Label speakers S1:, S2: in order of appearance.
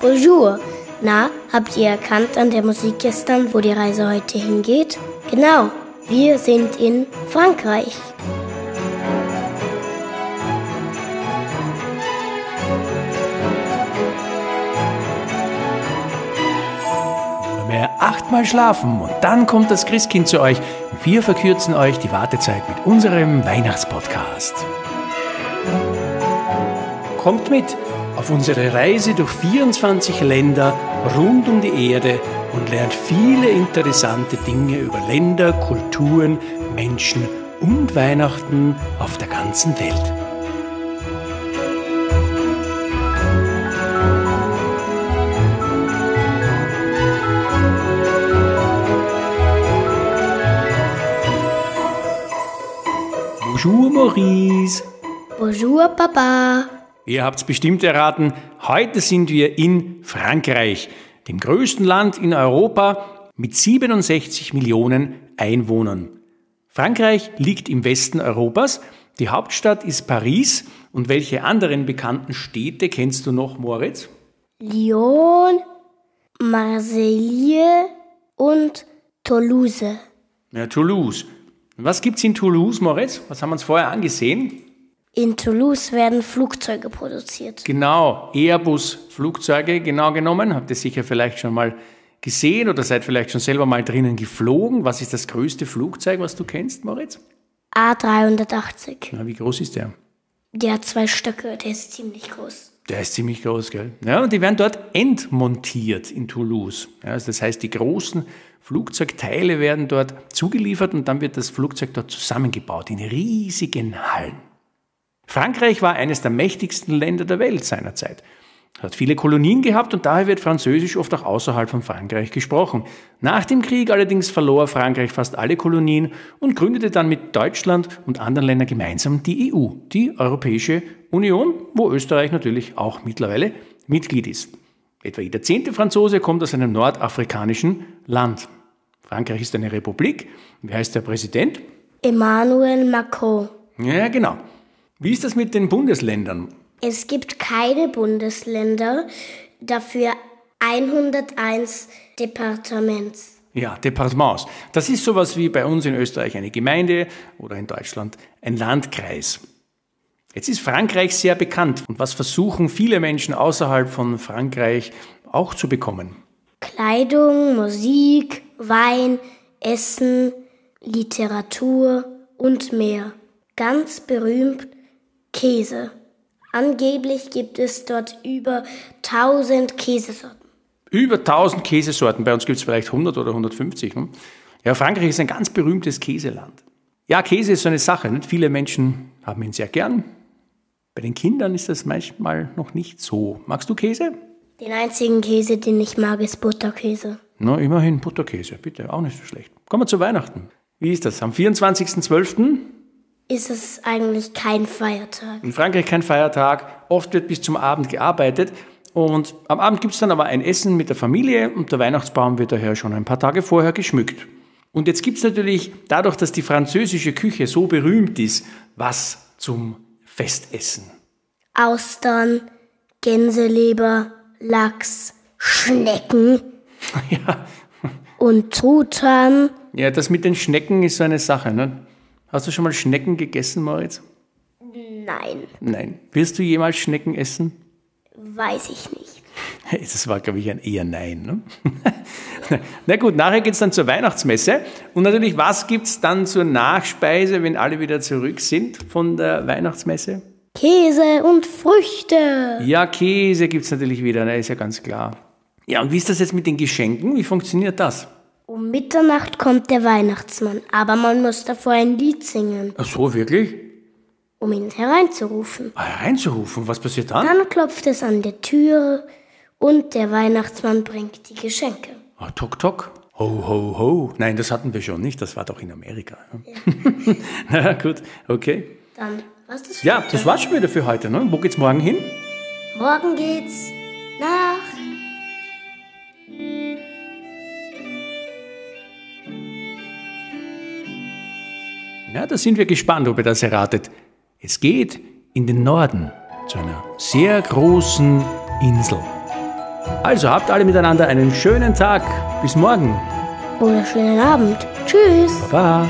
S1: Bonjour. Na, habt ihr erkannt an der Musik gestern, wo die Reise heute hingeht? Genau, wir sind in Frankreich.
S2: Mehr achtmal schlafen und dann kommt das Christkind zu euch. Wir verkürzen euch die Wartezeit mit unserem Weihnachtspodcast. Kommt mit auf unsere Reise durch 24 Länder rund um die Erde und lernt viele interessante Dinge über Länder, Kulturen, Menschen und Weihnachten auf der ganzen Welt. Bonjour Maurice.
S1: Bonjour, Papa.
S2: Ihr habt's bestimmt erraten, heute sind wir in Frankreich, dem größten Land in Europa mit 67 Millionen Einwohnern. Frankreich liegt im Westen Europas, die Hauptstadt ist Paris und welche anderen bekannten Städte kennst du noch, Moritz?
S1: Lyon, Marseille und Toulouse.
S2: Ja, Toulouse. Was gibt's in Toulouse, Moritz? Was haben wir uns vorher angesehen?
S1: In Toulouse werden Flugzeuge produziert.
S2: Genau, Airbus-Flugzeuge genau genommen. Habt ihr sicher vielleicht schon mal gesehen oder seid vielleicht schon selber mal drinnen geflogen. Was ist das größte Flugzeug, was du kennst, Moritz?
S1: A380.
S2: Na, wie groß ist der?
S1: Der hat zwei Stöcke, der ist ziemlich groß.
S2: Der ist ziemlich groß, gell? Ja, und die werden dort entmontiert in Toulouse. Ja, also das heißt, die großen Flugzeugteile werden dort zugeliefert und dann wird das Flugzeug dort zusammengebaut in riesigen Hallen. Frankreich war eines der mächtigsten Länder der Welt seinerzeit. Hat viele Kolonien gehabt und daher wird Französisch oft auch außerhalb von Frankreich gesprochen. Nach dem Krieg allerdings verlor Frankreich fast alle Kolonien und gründete dann mit Deutschland und anderen Ländern gemeinsam die EU, die Europäische Union, wo Österreich natürlich auch mittlerweile Mitglied ist. Etwa jeder zehnte Franzose kommt aus einem nordafrikanischen Land. Frankreich ist eine Republik. Wie heißt der Präsident?
S1: Emmanuel Macron.
S2: Ja, genau. Wie ist das mit den Bundesländern?
S1: Es gibt keine Bundesländer, dafür 101 Departements.
S2: Ja, Departements. Das ist sowas wie bei uns in Österreich eine Gemeinde oder in Deutschland ein Landkreis. Jetzt ist Frankreich sehr bekannt. Und was versuchen viele Menschen außerhalb von Frankreich auch zu bekommen?
S1: Kleidung, Musik, Wein, Essen, Literatur und mehr. Ganz berühmt Käse. Angeblich gibt es dort über 1000 Käsesorten.
S2: Über 1000 Käsesorten. Bei uns gibt es vielleicht 100 oder 150. Hm? Ja, Frankreich ist ein ganz berühmtes Käseland. Ja, Käse ist so eine Sache. Nicht? Viele Menschen haben ihn sehr gern. Bei den Kindern ist das manchmal noch nicht so. Magst du Käse?
S1: Den einzigen Käse, den ich mag, ist Butterkäse.
S2: Na, immerhin Butterkäse, bitte, auch nicht so schlecht. Kommen wir zu Weihnachten. Wie ist das? Am 24.12
S1: ist es eigentlich kein Feiertag.
S2: In Frankreich kein Feiertag. Oft wird bis zum Abend gearbeitet. Und am Abend gibt es dann aber ein Essen mit der Familie und der Weihnachtsbaum wird daher schon ein paar Tage vorher geschmückt. Und jetzt gibt es natürlich, dadurch, dass die französische Küche so berühmt ist, was zum Festessen.
S1: Austern, Gänseleber, Lachs, Schnecken.
S2: ja.
S1: Und Truthahn.
S2: Ja, das mit den Schnecken ist so eine Sache. Ne? Hast du schon mal Schnecken gegessen, Moritz?
S1: Nein.
S2: Nein. Wirst du jemals Schnecken essen?
S1: Weiß ich nicht.
S2: Das war, glaube ich, ein eher Nein. Ne? Na gut, nachher geht es dann zur Weihnachtsmesse. Und natürlich, was gibt es dann zur Nachspeise, wenn alle wieder zurück sind von der Weihnachtsmesse?
S1: Käse und Früchte.
S2: Ja, Käse gibt es natürlich wieder, ne? ist ja ganz klar. Ja, und wie ist das jetzt mit den Geschenken? Wie funktioniert das?
S1: Um Mitternacht kommt der Weihnachtsmann, aber man muss davor ein Lied singen.
S2: Ach so, wirklich?
S1: Um ihn hereinzurufen.
S2: Ah, hereinzurufen? Was passiert dann?
S1: Dann klopft es an der Tür und der Weihnachtsmann bringt die Geschenke.
S2: Ah, tok, tok. Ho, ho, ho. Nein, das hatten wir schon nicht. Das war doch in Amerika. Ja. Na gut, okay.
S1: Dann war's das
S2: Ja, das war's schon wieder für heute. Ne? Wo geht's morgen hin?
S1: Morgen geht's nach
S2: Ja, da sind wir gespannt, ob ihr das erratet. Es geht in den Norden zu einer sehr großen Insel. Also habt alle miteinander einen schönen Tag. Bis morgen.
S1: Oder schönen Abend. Tschüss.
S2: Baba.